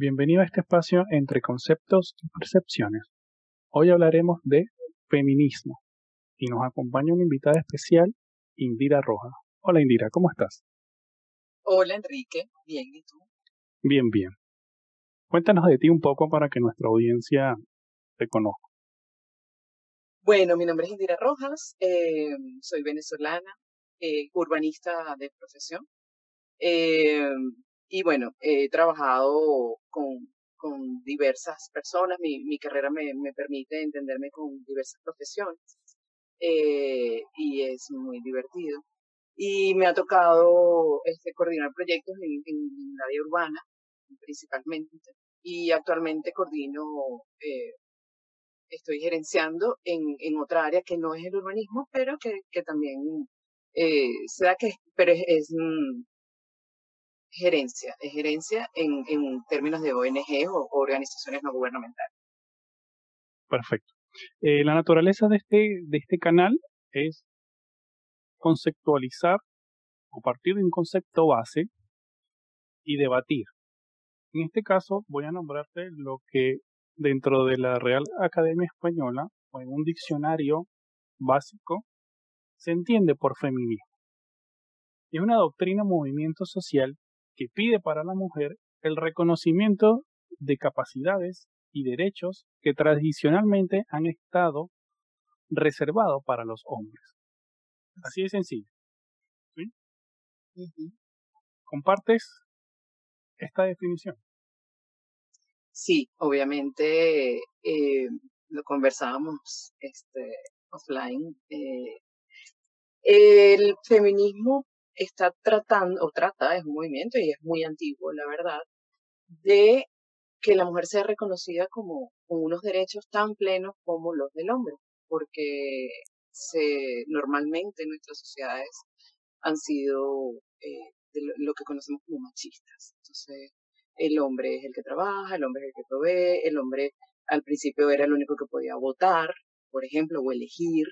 Bienvenido a este espacio entre conceptos y percepciones. Hoy hablaremos de feminismo y nos acompaña una invitada especial, Indira Roja. Hola Indira, ¿cómo estás? Hola Enrique, bien, ¿y tú? Bien, bien. Cuéntanos de ti un poco para que nuestra audiencia te conozca. Bueno, mi nombre es Indira Rojas, eh, soy venezolana, eh, urbanista de profesión. Eh, y bueno, he trabajado con, con diversas personas, mi, mi carrera me, me, permite entenderme con diversas profesiones eh, y es muy divertido. Y me ha tocado este, coordinar proyectos en, en el área urbana, principalmente, y actualmente coordino, eh, estoy gerenciando en, en otra área que no es el urbanismo, pero que, que también eh, se da que, pero es, es mm, gerencia, es gerencia en, en términos de ONG o, organizaciones no gubernamentales. Perfecto. Eh, la naturaleza de este, de este canal es conceptualizar o partir de un concepto base y debatir. En este caso voy a nombrarte lo que dentro de la Real Academia Española o en un diccionario básico se entiende por feminismo. Es una doctrina movimiento social que pide para la mujer el reconocimiento de capacidades y derechos que tradicionalmente han estado reservados para los hombres. Así de sencillo. ¿Sí? ¿Compartes esta definición? Sí, obviamente eh, lo conversábamos este, offline. Eh, el feminismo está tratando, o trata, es un movimiento y es muy antiguo, la verdad, de que la mujer sea reconocida como con unos derechos tan plenos como los del hombre, porque se, normalmente nuestras sociedades han sido eh, lo, que conocemos como machistas. Entonces, el hombre es el que trabaja, el hombre es el que provee, el hombre al principio era el único que podía votar, por ejemplo, o elegir,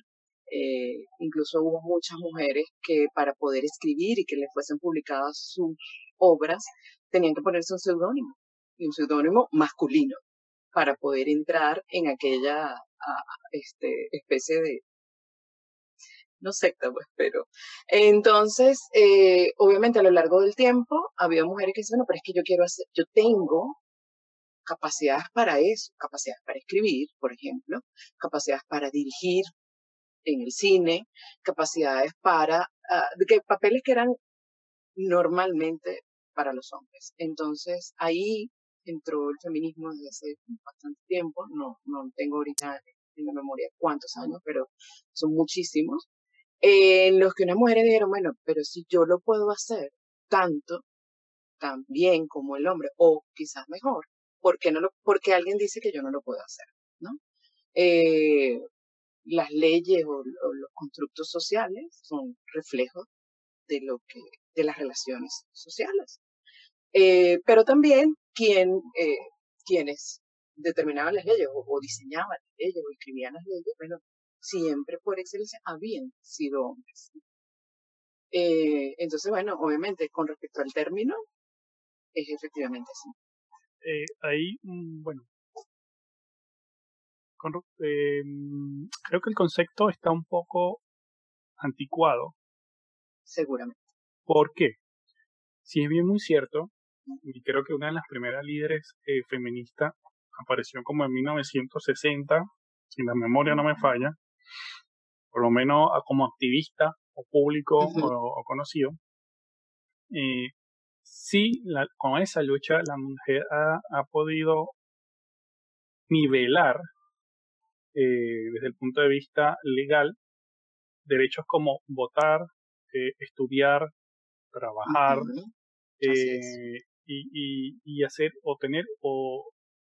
eh, incluso hubo muchas mujeres que para poder escribir y que le fuesen publicadas sus obras tenían que ponerse un seudónimo, y un seudónimo masculino, para poder entrar en aquella este, especie de, no secta, pues, pero. Entonces, eh, obviamente a lo largo del tiempo, había mujeres que decían, bueno, pero es que yo quiero hacer, yo tengo capacidades para eso, capacidades para escribir, por ejemplo, capacidades para dirigir, en el cine, capacidades para, uh, papeles que eran normalmente para los hombres. Entonces ahí entró el feminismo desde hace bastante tiempo, no, no tengo ahorita en la memoria cuántos años, pero son muchísimos, en los que unas mujeres dijeron, bueno, pero si yo lo puedo hacer tanto, tan bien como el hombre, o quizás mejor, ¿por qué no lo, porque alguien dice que yo no lo puedo hacer? ¿no? Eh, las leyes o, los constructos sociales son reflejos de lo que de las relaciones sociales. Eh, pero también quien eh, quienes determinaban las leyes o, diseñaban las leyes o escribían las leyes bueno siempre por excelencia habían sido hombres eh, entonces bueno obviamente con respecto al término es efectivamente así. Ahí mm, Em, creo que el concepto está un poco anticuado. Seguramente. ¿Por qué? Si es bien muy cierto, y creo que una de las primeras líderes eh, feministas apareció como en 1960, si la memoria no me falla, por lo menos como activista o público o, conocido. Eh, sí, con esa lucha la mujer ha podido nivelar eh, desde el punto de vista legal derechos como votar, eh, estudiar, trabajar eh, y, y, hacer o tener o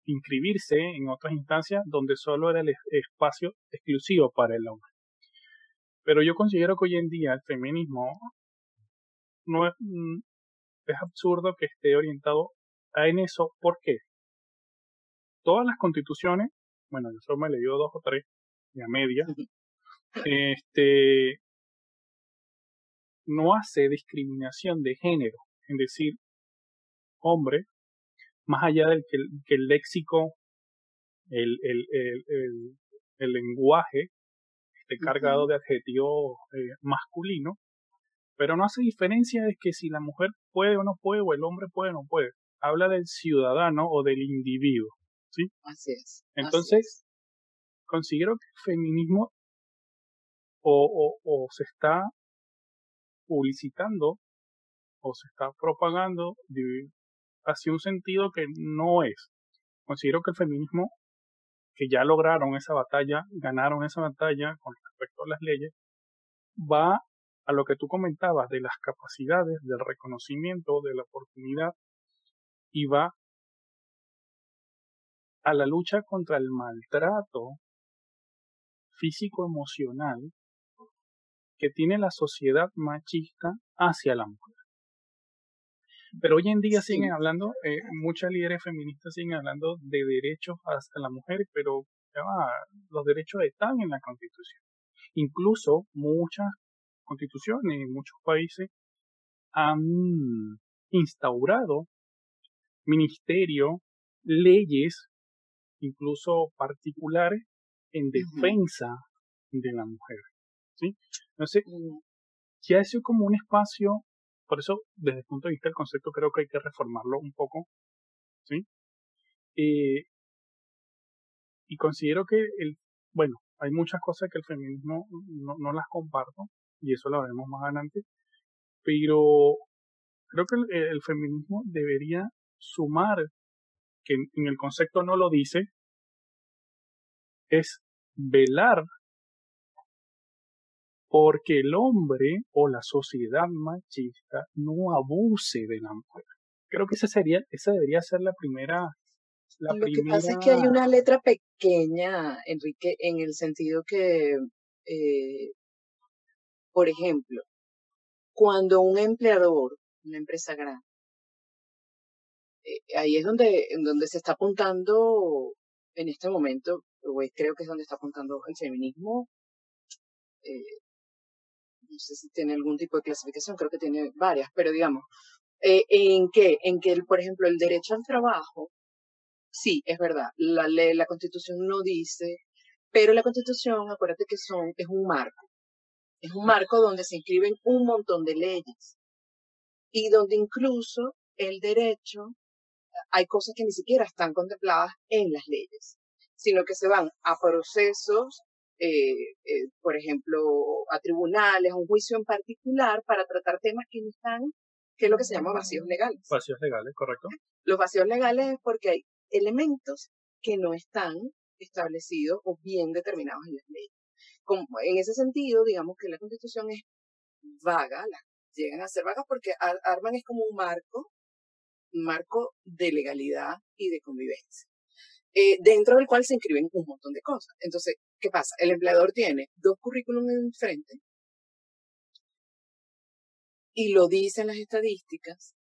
inscribirse en otras instancias donde solo era el espacio exclusivo para el hombre. Pero yo considero que hoy en día el feminismo no es, mm, es absurdo que esté orientado a en eso. ¿Por qué? Todas las constituciones bueno, yo solo me le dio dos o tres, y a media, este, no hace discriminación de género, es decir, hombre más allá del que, que el léxico, el, el, el, el, lenguaje esté cargado de adjetivos eh, masculinos, pero no hace diferencia de que si la mujer puede o no puede, o el hombre puede o no puede. Habla del ciudadano o del individuo. ¿Sí? Así es. Entonces, considero que el feminismo o, o, se está publicitando o se está propagando hacia un sentido que no es. Considero que el feminismo, que ya lograron esa batalla, ganaron esa batalla con respecto a las leyes, va a lo que tú comentabas de las capacidades, del reconocimiento, de la oportunidad, y va a la lucha contra el maltrato físico-emocional que tiene la sociedad machista hacia la mujer. Pero hoy en día siguen hablando, eh, muchas líderes feministas siguen hablando de derechos hacia la mujer, pero los derechos están en la Constitución. Incluso muchas constituciones en muchos países han instaurado ministerios, leyes, incluso particulares, en defensa de la mujer. ¿sí? Entonces, mm. ya eso es como un espacio, por eso desde el punto de vista del concepto creo que hay que reformarlo un poco, ¿sí? Eh, y considero que el, bueno, hay muchas cosas que el feminismo no, no las comparto, y eso lo veremos más adelante, pero creo que el, feminismo debería sumar, que en el concepto no lo dice, es velar porque el hombre o la sociedad machista no abuse de la mujer. Creo que esa sería, esa debería ser la primera. La Lo que pasa es que hay una letra pequeña, Enrique, en el sentido que, eh, por ejemplo, cuando un empleador, una empresa grande, eh, ahí es donde, en donde se está apuntando en este momento, creo que es donde está apuntando el feminismo, eh, no sé si tiene algún tipo de clasificación, creo que tiene varias, pero digamos, eh, ¿en qué? En que, por ejemplo, el derecho al trabajo, sí, es verdad, la ley, la constitución no dice, pero la constitución, acuérdate que son, es un marco, es un marco donde se inscriben un montón de leyes y donde incluso el derecho, hay cosas que ni siquiera están contempladas en las leyes, sino que se van a procesos eh, eh, por ejemplo, a tribunales, a un juicio en particular para tratar temas que no están, que es lo que se llama vacíos legales. Vacíos legales, correcto. Los vacíos legales es porque hay elementos que no están establecidos o bien determinados en las leyes. Como, en ese sentido, digamos que la constitución es vaga, llegan a ser vagas porque arman es como un marco, marco de legalidad y de convivencia. Eh, dentro del cual se inscriben un montón de cosas. Entonces, ¿qué pasa? El empleador tiene dos currículums enfrente y lo dicen las estadísticas,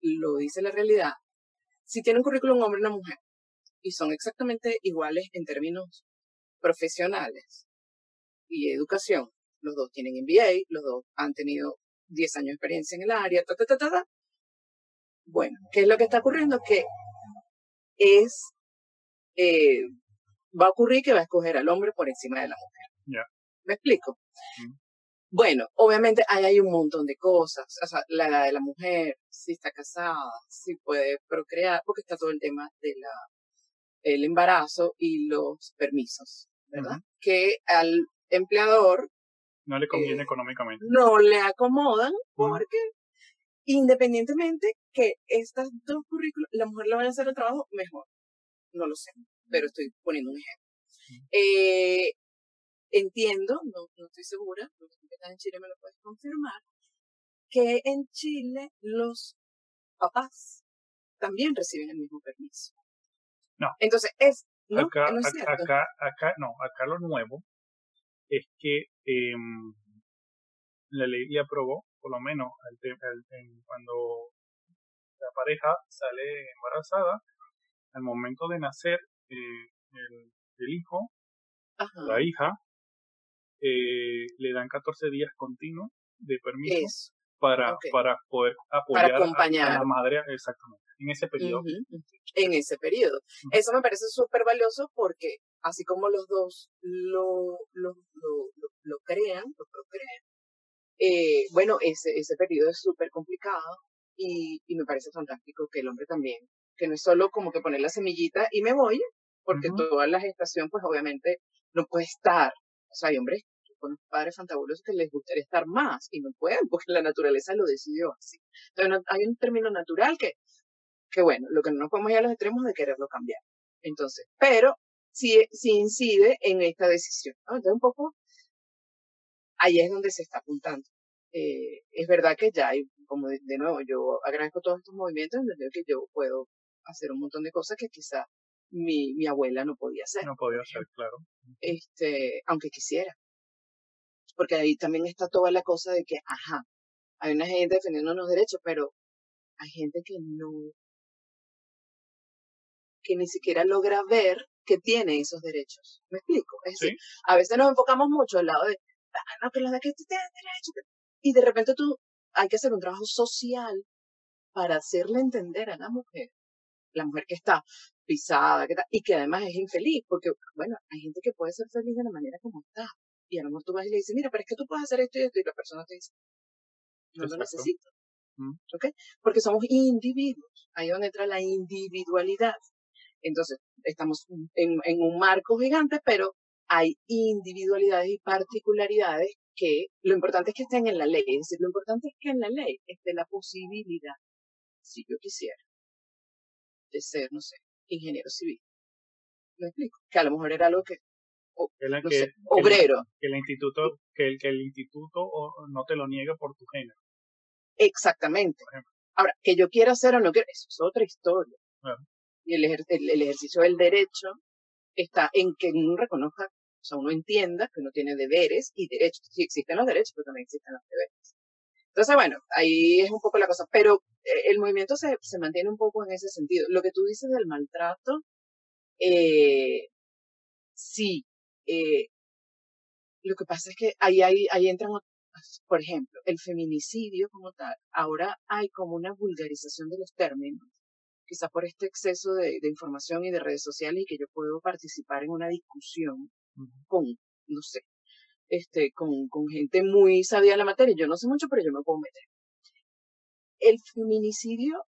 lo dice la realidad. Si tiene un currículum hombre y una mujer y son exactamente iguales en términos profesionales y educación, los dos tienen MBA, los dos han tenido 10 años de experiencia en el área, ta, ta, ta, ta, Bueno, ¿qué es lo que está ocurriendo? Que es eh, va a ocurrir que va a escoger al hombre por encima de la mujer. ¿Me explico? Bueno, obviamente ahí hay un montón de cosas, o sea, la edad de la mujer, si está casada, si puede procrear, porque está todo el tema de la el embarazo y los permisos, ¿verdad? Que al empleador no le conviene eh, económicamente. No le acomodan porque independientemente que estas dos currículos, la mujer le vaya a hacer el trabajo mejor no lo sé, pero estoy poniendo un ejemplo. Eh, entiendo, no, no estoy segura, porque tú que estás en Chile me lo puedes confirmar, que en Chile los papás también reciben el mismo permiso. No. Entonces, es, ¿no? Acá, acá, acá, no, acá lo nuevo es que eh, la ley le aprobó, por lo menos cuando la pareja sale embarazada, al momento de nacer eh, el, hijo, la hija, eh, le dan 14 días continuos de permiso para, para poder apoyar a, la madre, exactamente. en ese periodo. En ese periodo. Eso me parece súper valioso porque así como los dos lo, lo, lo, lo, crean, lo procrean, eh, bueno, ese, ese periodo es súper complicado y, y me parece fantástico que el hombre también, que no es solo como que poner la semillita y me voy, porque toda la gestación, pues obviamente no puede estar. O sea, hay hombres con padres fantabulosos que les gustaría estar más y no pueden porque la naturaleza lo decidió así. Entonces, hay un término natural que, que bueno, lo que no nos podemos ir a los extremos de quererlo cambiar. Entonces, pero sí, sí incide en esta decisión. Entonces, un poco ahí es donde se está apuntando. Eh, es verdad que ya hay, como de, nuevo, yo agradezco todos estos movimientos en que yo puedo hacer un montón de cosas que quizá mi, mi abuela no podía hacer. No podía hacer, claro. Este, aunque quisiera. Porque ahí también está toda la cosa de que, ajá, hay una gente defendiendo los derechos, pero hay gente que no, que ni siquiera logra ver que tiene esos derechos. ¿Me explico? Es decir, a veces nos enfocamos mucho al lado de, no, que los de que tienen derechos. Y de repente tú, hay que hacer un trabajo social para hacerle entender a la mujer, la mujer que está pisada, que y que además es infeliz, porque, bueno, hay gente que puede ser feliz de la manera como está. Y a lo mejor tú vas y le dices, mira, pero es que tú puedes hacer esto y esto, y la persona te dice, no lo necesito. Mm. ¿Ok? Porque somos individuos. Ahí donde entra la individualidad. Entonces, estamos en, en un marco gigante, pero hay individualidades y particularidades que lo importante es que estén en la ley. Es decir, lo importante es que en la ley esté la posibilidad, si yo quisiera, de ser, no sé, ingeniero civil. ¿Me explico? Que a lo mejor era algo que, obrero. Que el, instituto, que el, que el instituto no te lo niegue por tu género. Exactamente. Ahora, que yo quiera hacer o no quiera, eso es otra historia. Y el, el, ejercicio del derecho está en que uno reconozca, o sea, uno entienda que uno tiene deberes y derechos. Sí existen los derechos, pero también existen los deberes. Entonces, bueno, ahí es un poco la cosa. Pero eh, el movimiento se, se mantiene un poco en ese sentido. Lo que tú dices del maltrato, eh, sí. Eh, lo que pasa es que ahí, ahí, ahí entran, por ejemplo, el feminicidio como tal. Ahora hay como una vulgarización de los términos quizá por este exceso de, de, información y de redes sociales y que yo puedo participar en una discusión con, no sé, este, con, con gente muy sabia de la materia. Yo no sé mucho, pero yo me puedo meter. El feminicidio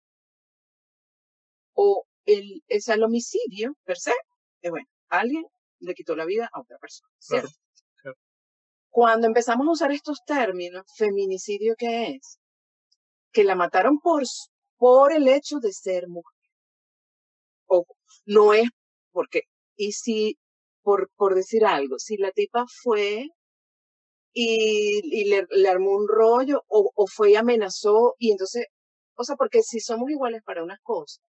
o el, es el homicidio, per se, es bueno, alguien le quitó la vida a otra persona, ¿cierto? Cuando empezamos a usar estos términos, feminicidio, ¿qué es? Que la mataron por, por el hecho de ser mujer. Ojo, no es porque, y si, por, por decir algo, si la tipa fue y, y le, le, armó un rollo o, o fue y amenazó y entonces, o sea, porque si somos iguales para unas cosas,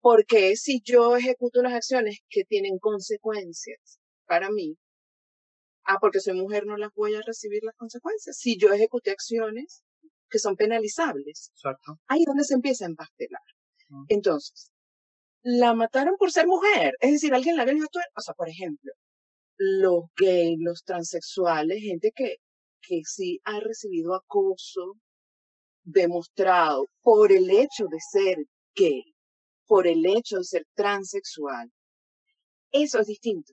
porque si yo ejecuto unas acciones que tienen consecuencias para mí, ah, porque soy mujer no las voy a recibir las consecuencias. Si yo ejecuté acciones que son penalizables, Exacto. ahí es donde se empieza a empastelar. Mm. Entonces, la mataron por ser mujer, es decir, alguien la vio actuar, o sea, por ejemplo, los gays, los transexuales, gente que, que sí ha recibido acoso demostrado por el hecho de ser gay, por el hecho de ser transexual. Eso es distinto.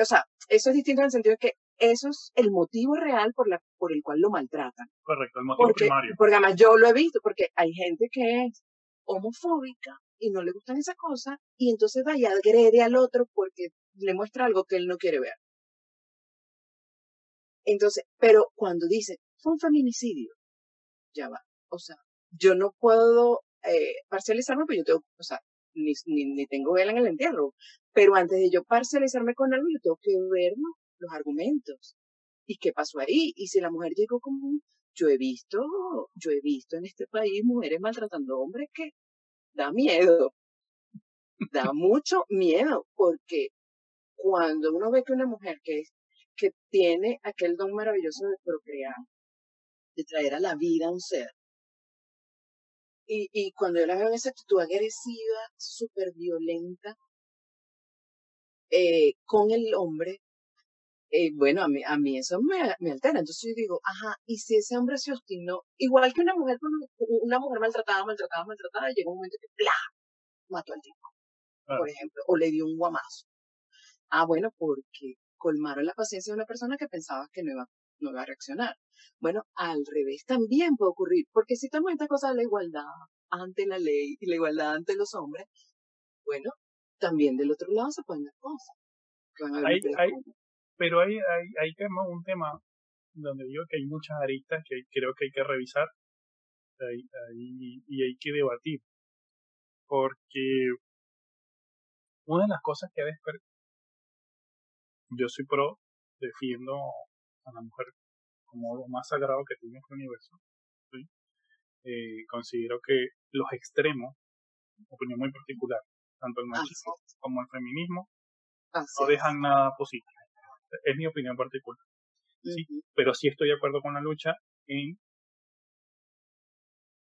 O sea, eso es distinto en el sentido de que eso es el motivo real por, la, por el cual lo maltratan. Correcto, el motivo primario. Porque además yo lo he visto, porque hay gente que es homofóbica y no le gustan esas cosas y entonces va y agrede al otro porque le muestra algo que él no quiere ver. Entonces, pero cuando dice, fue un feminicidio, ya va. O sea, yo no puedo eh, parcializarme, pero yo tengo, o sea, ni, ni, tengo vela en el entierro. Pero antes de yo parcializarme con algo, yo tengo que ver los argumentos. ¿Y qué pasó ahí? Y si la mujer llegó como, yo he visto, yo he visto en este país mujeres maltratando hombres que da miedo. Da mucho miedo, porque cuando uno ve que una mujer que, que tiene aquel don maravilloso de procrear, de traer a la vida a un ser, y, y cuando yo la veo en esa actitud agresiva, súper violenta, eh, con el hombre, eh, bueno, a mí, a mí eso me, me, altera. Entonces yo digo, ajá, y si ese hombre se obstinó, igual que una mujer, una mujer maltratada, maltratada, maltratada, llega un momento que ¡plá! mató al tipo, por ejemplo, o le dio un guamazo. Ah, bueno, porque colmaron la paciencia de una persona que pensaba que no iba, no iba a reaccionar. Bueno, al revés también puede ocurrir, porque si en esta cosa de la igualdad ante la ley y la igualdad ante los hombres, bueno, también del otro lado se pueden dar cosas. Hay, hay, pero hay, hay, hay un tema donde digo que hay muchas aristas que creo que hay que revisar y hay que debatir. Porque una de las cosas que debe yo soy pro, defiendo a la mujer como lo más sagrado que tiene este universo. Eh, considero que los extremos, opinión muy particular, tanto el machismo como el feminismo, no dejan nada positivo. Es mi opinión particular. ¿sí? Pero sí estoy de acuerdo con la lucha en,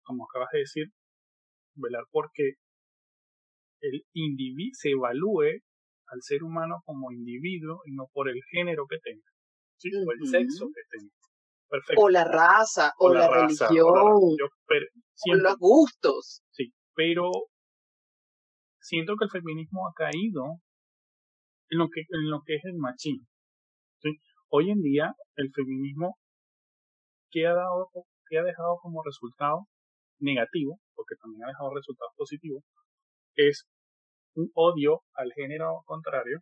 como acabas de decir, velar porque el individuo se evalúe al ser humano como individuo y no por el género que tenga, ¿sí? o el sexo que tenga. Perfecto. O la raza, o, la, religión, o, los gustos. Sí, pero siento que el feminismo ha caído en lo que, en lo que es el machismo. ¿Sí? Hoy en día, el feminismo, que ha, dado, que ha dejado como resultado negativo, porque también ha dejado resultados positivos, es un odio al género contrario,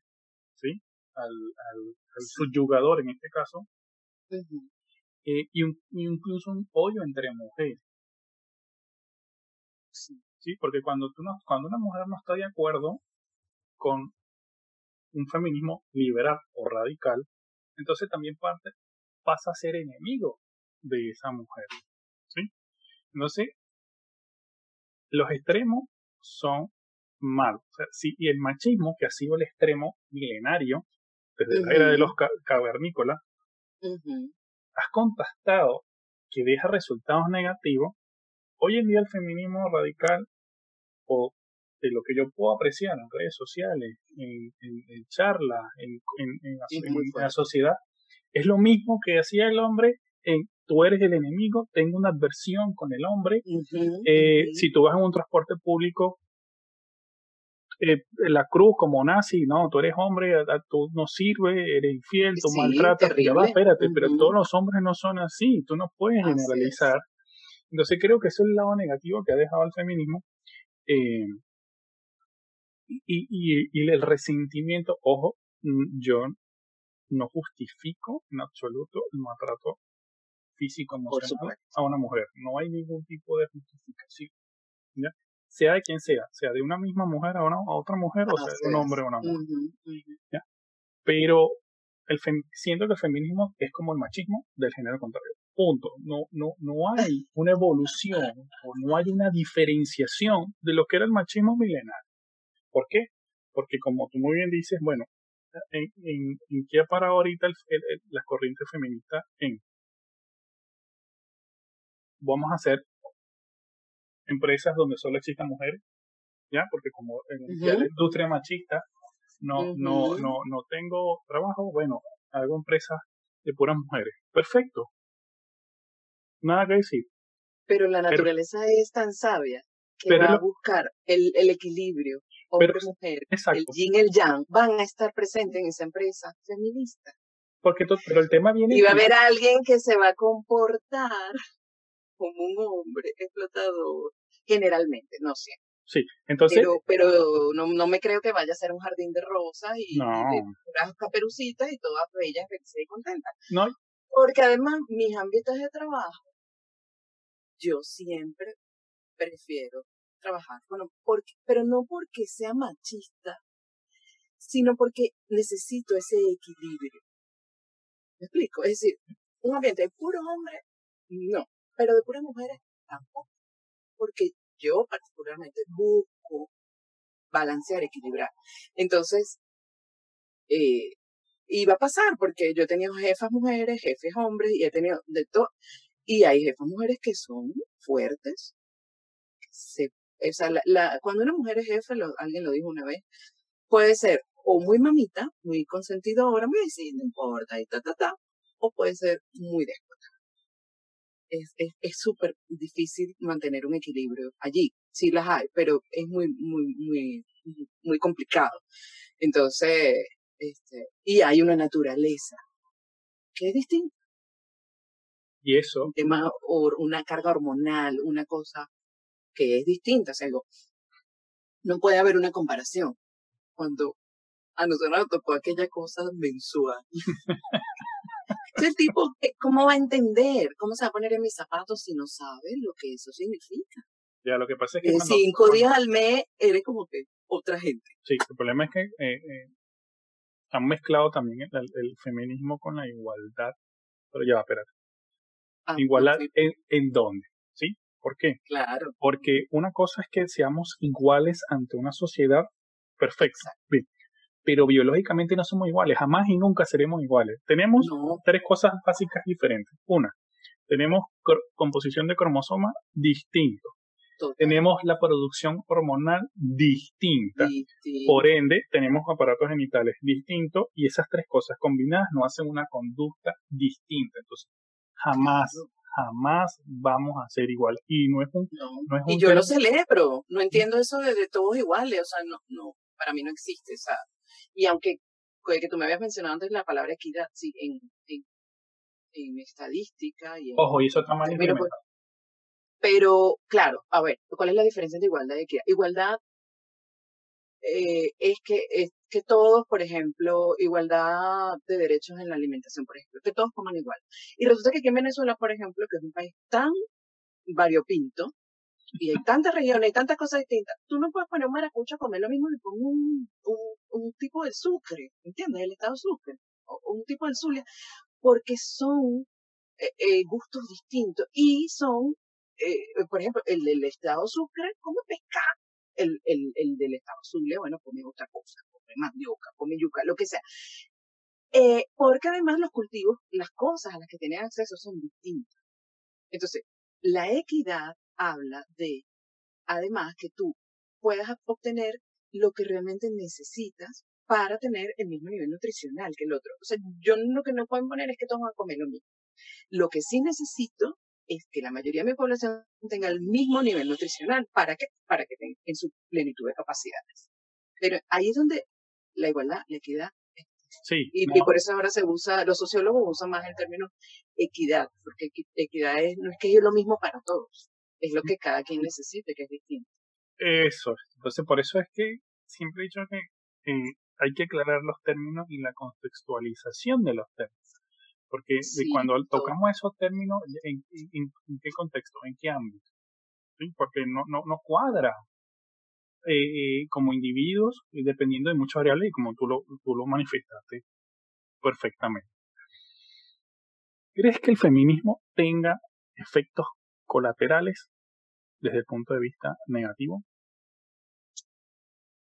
¿sí? Al, al, subyugador en este caso, eh, y, un, incluso un odio entre mujeres. Sí. porque cuando, tú no, cuando una mujer no está de acuerdo con un feminismo liberal o radical, entonces también parte, pasa a ser enemigo de esa mujer. ¿sí? Entonces, los extremos son malos. O sea, sí, y el machismo, que ha sido el extremo milenario, desde la era de los cavernícolas, has contestado que deja resultados negativos. Hoy en día el feminismo radical, o de lo que yo puedo apreciar en redes sociales, en, en, charlas, en, en, la sociedad, es lo mismo que hacía el hombre en tú eres el enemigo, tengo una adversión con el hombre. Eh, si tú vas en un transporte público, eh, la cruz como nazi, no, tú eres hombre, tú no sirves, eres infiel, tú maltratas, pero va, espérate, pero todos los hombres no son así, tú no puedes generalizar. Entonces creo que eso es el lado negativo que ha dejado el feminismo. Eh, y, y, y el resentimiento, ojo, mm, yo no justifico en absoluto el maltrato físico emocional a una mujer. No hay ningún tipo de justificación. Sea de quien sea, sea de una misma mujer a, una, a otra mujer o sea de un hombre a una mujer. Pero el siento que el feminismo es como el machismo del género contrario. Punto. No, no, no hay una evolución o no hay una diferenciación de lo que era el machismo milenario. ¿Por qué? Porque como tú muy bien dices, bueno, en, en, en qué ha parado ahorita el, las corrientes feministas en vamos a hacer empresas donde solo existan mujeres, ¿ya? Porque como en la industria machista no, no, no, no tengo trabajo, bueno, hago empresas de puras mujeres. Perfecto. Nada que decir. Pero la naturaleza es tan sabia que va a buscar el, el equilibrio hombre-mujer, el yin y el yang, van a estar presentes en esa empresa feminista. Porque pero el tema viene... Y va a haber alguien que se va a comportar como un hombre explotador, generalmente, no siempre. Sí, entonces. Pero, pero no, no me creo que vaya a ser un jardín de rosas y, de puras caperucitas y todas bellas, felices y contentas. No. Porque además, mis ámbitos de trabajo, yo siempre prefiero trabajar, bueno, porque, pero no porque sea machista, sino porque necesito ese equilibrio. ¿Me explico? Es decir, un ambiente de puro hombre, no pero de puras mujeres tampoco, porque yo particularmente busco balancear, equilibrar. Entonces, eh, iba a pasar porque yo he tenido jefas mujeres, jefes hombres y he tenido de todo. Y hay jefas mujeres que son fuertes. Se, o sea, la, cuando una mujer es jefe, alguien lo dijo una vez, puede ser o muy mamita, muy consentidora, muy decir, no importa, y ta, ta, ta, o puede ser muy déspota. Es súper es, difícil mantener un equilibrio allí. Sí las hay, pero es muy, muy, muy, muy complicado. Entonces, este, y hay una naturaleza que es distinta. Y eso. Un tema, o una carga hormonal, una cosa que es distinta. O sea, no puede haber una comparación. Cuando a nosotros nos tocó aquella cosa mensual. el tipo, ¿cómo va a entender? ¿Cómo se va a poner en mis zapatos si no sabe lo que eso significa? Ya, lo que pasa es que. Eh, cinco días al mes eres como que otra gente. Sí, el problema es que eh, eh, han mezclado también el, feminismo con la igualdad. Pero ya, espérate. Ah, igualdad en, en dónde. ¿Por qué? Claro. Porque una cosa es que seamos iguales ante una sociedad perfecta. Bien pero biológicamente no somos iguales, jamás y nunca seremos iguales. Tenemos tres cosas básicas diferentes. Una, tenemos composición de cromosomas distinto. Tenemos la producción hormonal distinta. Por ende, tenemos aparatos genitales distintos y esas tres cosas combinadas nos hacen una conducta distinta. Entonces, jamás, jamás vamos a ser igual. Y no es un. y yo lo celebro. No entiendo eso de, de, todos iguales. O sea, no, no, para mí no existe. O sea, y aunque que tú me habías mencionado antes la palabra equidad, sí, en, en, estadística y Ojo, y eso está mal pero, pero, claro, a ver, ¿cuál es la diferencia entre igualdad y equidad? Igualdad eh, es que es que todos, por ejemplo, igualdad de derechos en la alimentación, por ejemplo, que todos coman igual. Y resulta que aquí en Venezuela, por ejemplo, que es un país tan variopinto, y hay tantas regiones, hay tantas cosas distintas. Tú no puedes poner un maracucho a comer lo mismo que con un, un, tipo de sucre, ¿entiendes? El estado sucre, o, un tipo de zulia, porque son eh, eh, gustos distintos y son, por ejemplo, el del estado sucre come pescado, el, el, el del estado zulia, bueno, come otra cosa, come mandioca, come yuca, lo que sea. porque además los cultivos, las cosas a las que tienen acceso son distintas. Entonces, la equidad habla de, además, que tú puedas obtener lo que realmente necesitas para tener el mismo nivel nutricional que el otro. O sea, yo lo que no puedo poner es que todos van a comer lo mismo. Lo que sí necesito es que la mayoría de mi población tenga el mismo nivel nutricional. ¿Para qué? Para que tenga en su plenitud de capacidades. Pero ahí es donde la igualdad, la equidad. Sí, y, y, por eso ahora se usa, los sociólogos usan más el término equidad, porque equidad es, no es que es lo mismo para todos es lo que cada quien necesite, que es distinto. Eso, entonces por eso es que siempre he dicho que eh, hay que aclarar los términos y la contextualización de los términos. Porque cuando tocamos esos términos, ¿en, qué contexto? ¿En qué ámbito? Porque no, no, no cuadra eh, como individuos, dependiendo de muchas variables y como tú lo, tú lo manifestaste perfectamente. ¿Crees que el feminismo tenga efectos colaterales desde el punto de vista negativo?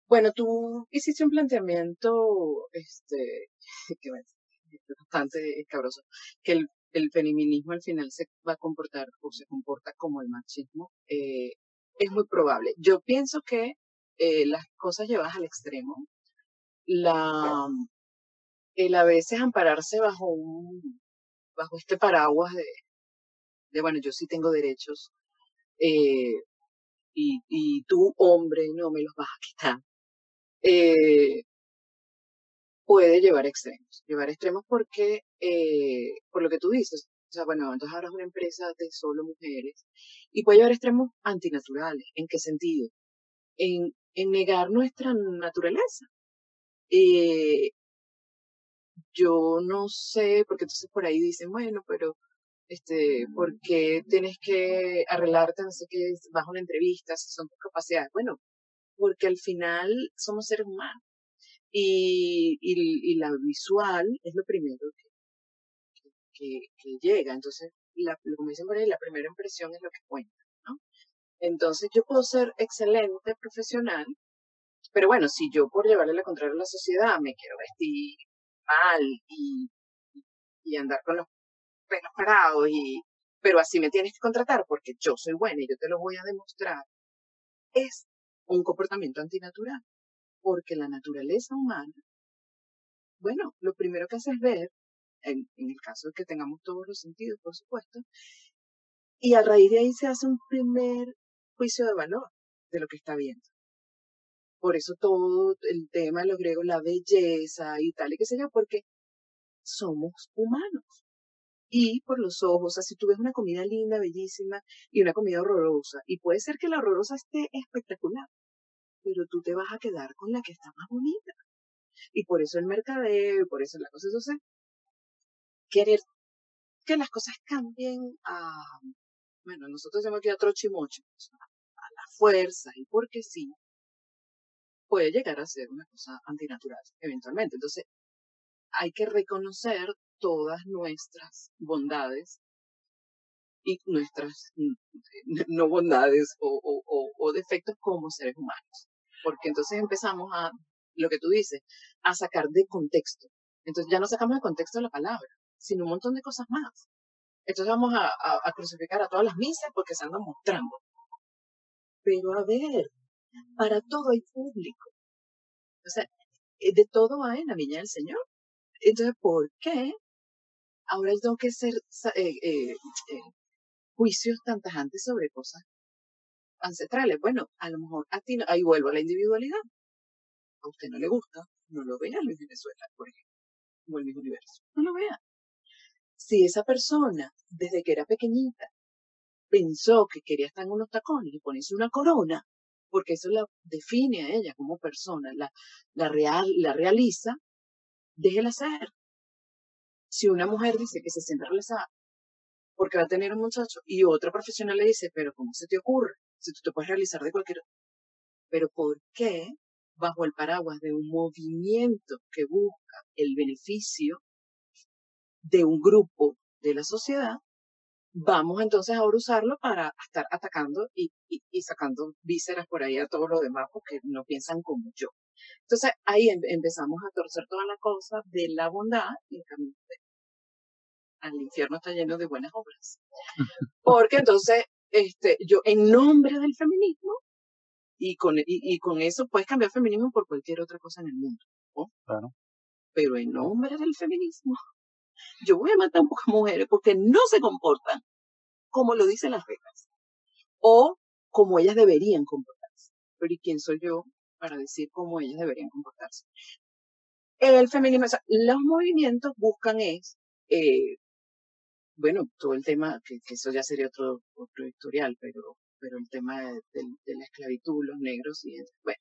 Bueno, tú hiciste un planteamiento este, que es bastante escabroso, que el, el, feminismo al final se va a comportar o se comporta como el machismo. Eh, es muy probable. Yo pienso que eh, las cosas llevadas al extremo, la, el a veces ampararse bajo un bajo este paraguas de, de, bueno, yo sí tengo derechos, eh, y, y tú, hombre, no me los vas a quitar, eh, puede llevar extremos. Llevar extremos porque, eh, por lo que tú dices, o sea, bueno, entonces ahora es una empresa de solo mujeres, y puede llevar extremos antinaturales. ¿En qué sentido? En, en negar nuestra naturaleza. Eh, yo no sé, porque entonces por ahí dicen, bueno, pero este, porque tienes que arreglarte, no sé qué, bajo una entrevista, si son tus capacidades. Bueno, porque al final somos seres humanos. Y, y, la visual es lo primero que, que, llega. Entonces, la, como dicen por ahí, la primera impresión es lo que cuenta, ¿no? Entonces, yo puedo ser excelente profesional, pero bueno, si yo por llevarle la contraria a la sociedad me quiero vestir mal y, y andar con los pelos y, pero así me tienes que contratar porque yo soy buena y yo te lo voy a demostrar, es un comportamiento antinatural, porque la naturaleza humana bueno, lo primero que hace es ver, en, el caso de que tengamos todos los sentidos, por supuesto, y a raíz de ahí se hace un primer juicio de valor de lo que está viendo. Por eso todo el tema de los griegos, la belleza y tal y qué sé yo, porque somos humanos. Y por los ojos, o sea, si tú ves una comida linda, bellísima y una comida horrorosa, y puede ser que la horrorosa esté espectacular, pero tú te vas a quedar con la que está más bonita. Y por eso el mercadeo, y por eso la cosa, es querer que las cosas cambien a, bueno, nosotros hemos que a trochimocho, a la fuerza y porque sí, puede llegar a ser una cosa antinatural eventualmente. Entonces, hay que reconocer todas nuestras bondades y nuestras no bondades o, defectos como seres humanos. Porque entonces empezamos a, lo que tú dices, a sacar de contexto. Entonces ya no sacamos de contexto la palabra, sino un montón de cosas más. Entonces vamos a, crucificar a todas las misas porque se andan mostrando. Pero a ver, para todo hay público. O sea, eh, de todo hay en la viña del Señor. Entonces, ¿por qué ahora tengo que hacer eh, eh, juicios tan tajantes sobre cosas ancestrales? Bueno, a lo mejor a ti, ahí vuelvo a la individualidad. A usted no le gusta, no lo vea en Venezuela, por ejemplo, o el mismo universo. No lo vea. Si esa persona, desde que era pequeñita, pensó que quería estar en unos tacones y ponerse una corona, porque eso la define a ella como persona, la, la, real, la realiza, déjela ser. Si una mujer dice que se siente realizada porque va a tener un muchacho y otra profesional le dice, pero ¿cómo se te ocurre? Si tú te puedes realizar de cualquier... Pero ¿por qué bajo el paraguas de un movimiento que busca el beneficio de un grupo de la sociedad, vamos entonces ahora a usarlo para estar atacando y, y, sacando vísceras por ahí a todos los demás porque no piensan como yo. Entonces ahí em, empezamos a torcer toda la cosa de la bondad y el al infierno está lleno de buenas obras. Porque entonces, este, yo en nombre del feminismo y con, y, con eso puedes cambiar feminismo por cualquier otra cosa en el mundo. Claro. Pero en nombre del feminismo yo voy a matar a mujeres porque no se comportan como lo dicen las reglas o como ellas deberían comportarse. Pero ¿y quién soy yo para decir cómo ellas deberían comportarse? El feminismo, los movimientos buscan es, eh, bueno, todo el tema, que, eso ya sería otro, otro historial, pero, pero el tema de, la esclavitud, los negros y bueno.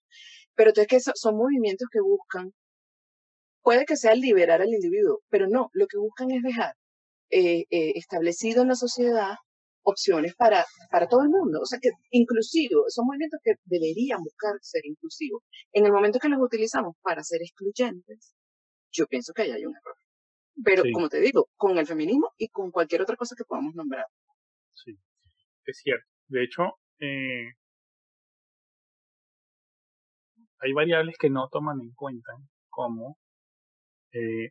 Pero entonces que son movimientos que buscan Puede que sea liberar al individuo, pero no, lo que buscan es dejar eh, eh, establecido en la sociedad opciones para, para todo el mundo. O sea, que inclusivos, son movimientos que deberían buscar ser inclusivos. En el momento que los utilizamos para ser excluyentes, yo pienso que ahí hay un error. Pero, como te digo, con el feminismo y con cualquier otra cosa que podamos nombrar. Sí, es cierto. De hecho, eh, hay variables que no toman en cuenta, como eh,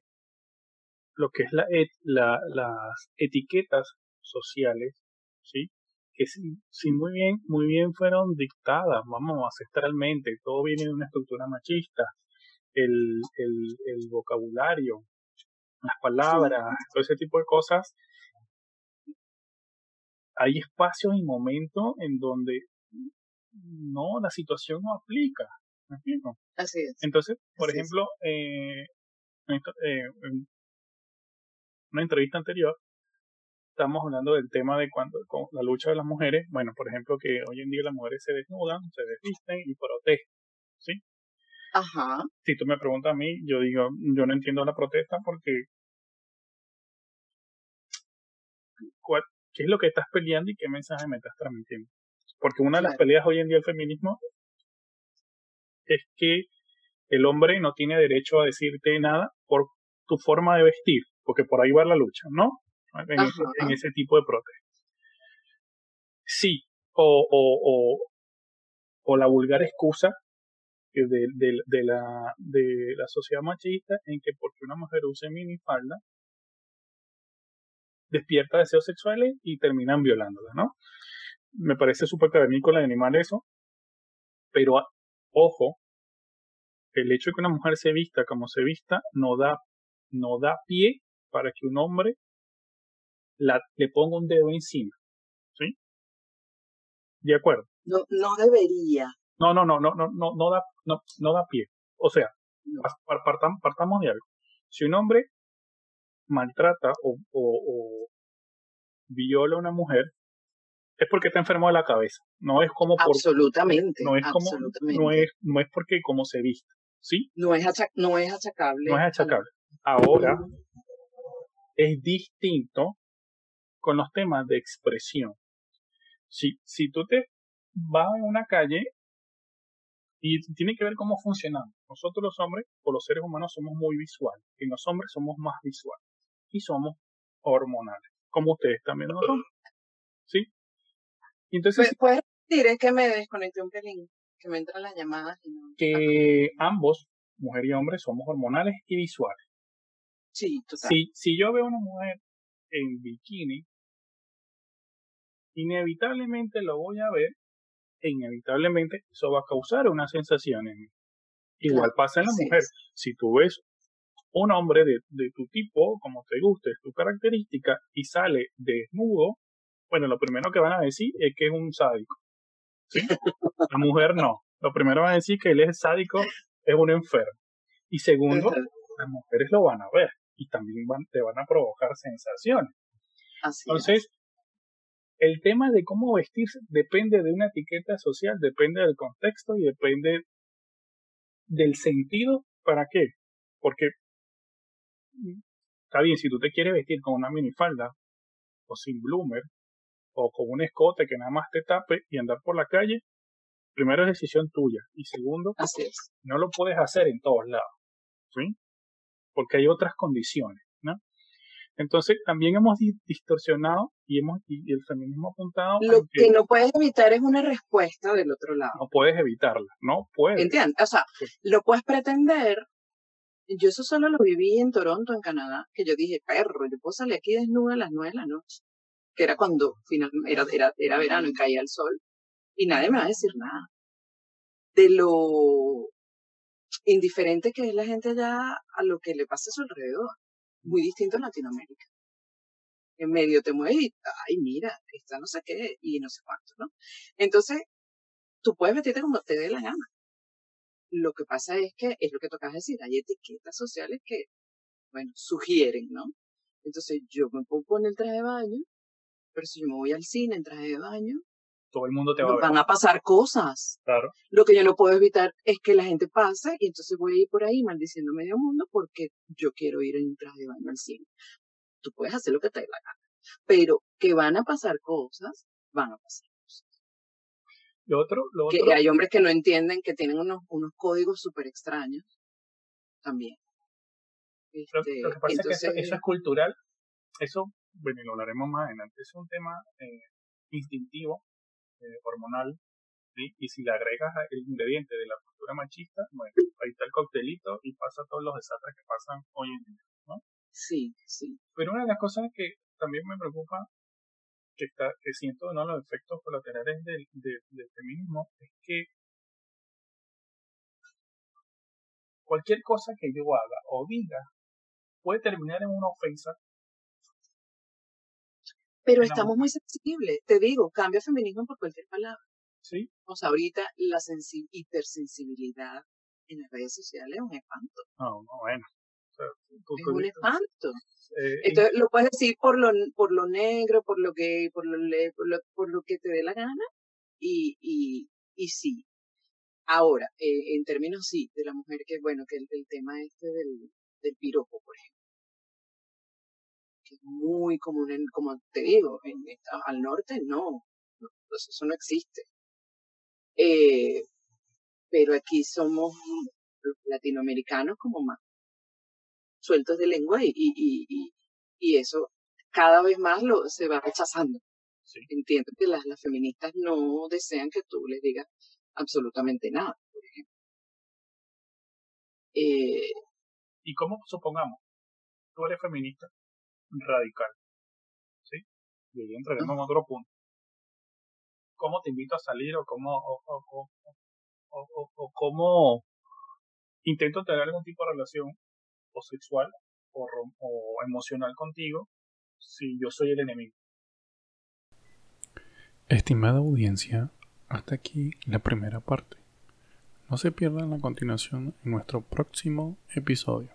lo que es la, la, las etiquetas sociales, ¿sí? que sí, muy bien, muy bien fueron dictadas, vamos, ancestralmente, todo viene de una estructura machista, el, el, el vocabulario, las palabras, todo ese tipo de cosas, hay espacios y momentos en donde no, la situación no aplica. ¿Me Así es. Entonces, por ejemplo, eh, eh, en una entrevista anterior, estamos hablando del tema de cuando con la lucha de las mujeres, bueno, por ejemplo, que hoy en día las mujeres se desnudan, se desvisten y protestan, ¿sí? Ajá. Si tú me preguntas a mí, yo digo, yo no entiendo la protesta porque ¿qué es lo que estás peleando y qué mensaje me estás transmitiendo? Porque una de las peleas hoy en día del feminismo es que el hombre no tiene derecho a decirte nada por tu forma de vestir, porque por ahí va la lucha, ¿no? En, ese, tipo de protestas. Sí, o, o, o, la vulgar excusa de, de, la, de la sociedad machista en que porque una mujer use minifalda despierta deseos sexuales y terminan violándola, ¿no? Me parece súper cavernícola de animar eso, pero ojo, el hecho de que una mujer se vista como se vista no da, no da pie para que un hombre la, le ponga un dedo encima. ¿Sí? De acuerdo. No, no debería. No, no, no, no, no, no, no da, no, no da pie. O sea, partamos, partamos de algo. Si un hombre maltrata o, o, viola a una mujer, es porque está enfermo de la cabeza. No es como por, absolutamente. No es como no es no es porque como se viste, ¿sí? No es no es achacable. No es achacable. Ahora es distinto con los temas de expresión. Si si tú te vas en una calle y tiene que ver cómo funcionamos. Nosotros los hombres o los seres humanos somos muy visuales y los hombres somos más visuales y somos hormonales, como ustedes también lo son. ¿Sí? entonces, ¿Puedes decir es que me desconecté un pelín, que me entran las llamadas? Y no... Que ambos, mujer y hombre, somos hormonales y visuales. Sí, total. Si, si yo veo a una mujer en bikini, inevitablemente lo voy a ver e inevitablemente eso va a causar una sensación en mí. Igual pasa en la mujer. Si tú ves un hombre de, de, tu tipo, como te guste, es tu característica, y sale desnudo, bueno, lo primero que van a decir es que es un sádico. ¿sí? La mujer no. Lo primero van a decir que él es sádico, es un enfermo. Y segundo, las mujeres lo van a ver y también van, te van a provocar sensaciones. Entonces, el tema de cómo vestirse depende de una etiqueta social, depende del contexto y depende del sentido para qué. Porque está bien, si tú te quieres vestir con una minifalda o sin bloomer o con un escote que nada más te tape y andar por la calle, primero es decisión tuya y segundo, no lo puedes hacer en todos lados, ¿sí? Porque hay otras condiciones. Entonces también hemos distorsionado y hemos y el feminismo apuntado. Lo que, no puedes evitar es una respuesta del otro lado. No puedes evitarla, no puedes. ¿Entiendes? O sea, lo puedes pretender. Yo eso solo lo viví en Toronto, en Canadá, que yo dije, perro, yo puedo salir aquí desnuda a las nueve de la noche, que era cuando finalmente era, era, era verano y caía el sol, y nadie me va a decir nada. De lo indiferente que es la gente allá a lo que le pasa a su alrededor muy distinto en Latinoamérica. En medio te mueves y, ay, mira, está no sé qué y no sé cuánto, ¿no? Entonces, tú puedes vestirte como te dé la gana. Lo que pasa es que, es lo que tocas decir, hay etiquetas sociales que, bueno, sugieren, ¿no? Entonces, yo me pongo en el traje de baño, pero si yo me voy al cine en traje de baño, todo el mundo te va a ver. Van a pasar cosas. Claro. Lo que yo no puedo evitar es que la gente pase y entonces voy a ir por ahí maldiciendo medio mundo porque yo quiero ir en traje de baño al cine. Tú puedes hacer lo que te dé la gana. Pero que van a pasar cosas, van a pasar cosas. Lo otro, lo otro. Que hay hombres que no entienden que tienen unos, unos códigos súper extraños también. lo, que este, pasa es que eso, es cultural. Eso, bueno, lo hablaremos más adelante. Es un tema eh, instintivo eh, hormonal, y si le agregas el ingrediente de la cultura machista, bueno, ahí está el coctelito y pasa todos los desastres que pasan hoy en día, ¿no? Sí, sí. Pero una de las cosas que también me preocupa, que, está, que siento uno de los efectos colaterales del, del feminismo, es que cualquier cosa que yo haga o diga puede terminar en una ofensa pero estamos muy sensibles. Te digo, cambia feminismo por cualquier palabra. Sí. O sea, ahorita la hipersensibilidad en las redes sociales es un espanto. No, no, bueno. es un espanto. Eh, Entonces lo puedes decir por lo, por lo negro, por lo que, por lo, por lo, por lo que te dé la gana, y, y, y sí. Ahora, eh, en términos sí, de la mujer que, bueno, que el, el tema este del, del piropo, por ejemplo muy común, en, como te digo, en, al norte no, pues eso no existe. Eh, pero aquí somos latinoamericanos como más sueltos de lengua y, y, y, y eso cada vez más lo, se va rechazando. Entiendo que las, las feministas no desean que tú les digas absolutamente nada, por ejemplo. Eh, ¿Y cómo supongamos? Tú eres feminista radical. ¿Sí? Y ahí entraremos en otro punto. ¿Cómo te invito a salir o cómo, o, o, o, o cómo intento tener algún tipo de relación o sexual o, o emocional contigo si yo soy el enemigo. Estimada audiencia, hasta aquí la primera parte. No se pierdan la continuación en nuestro próximo episodio.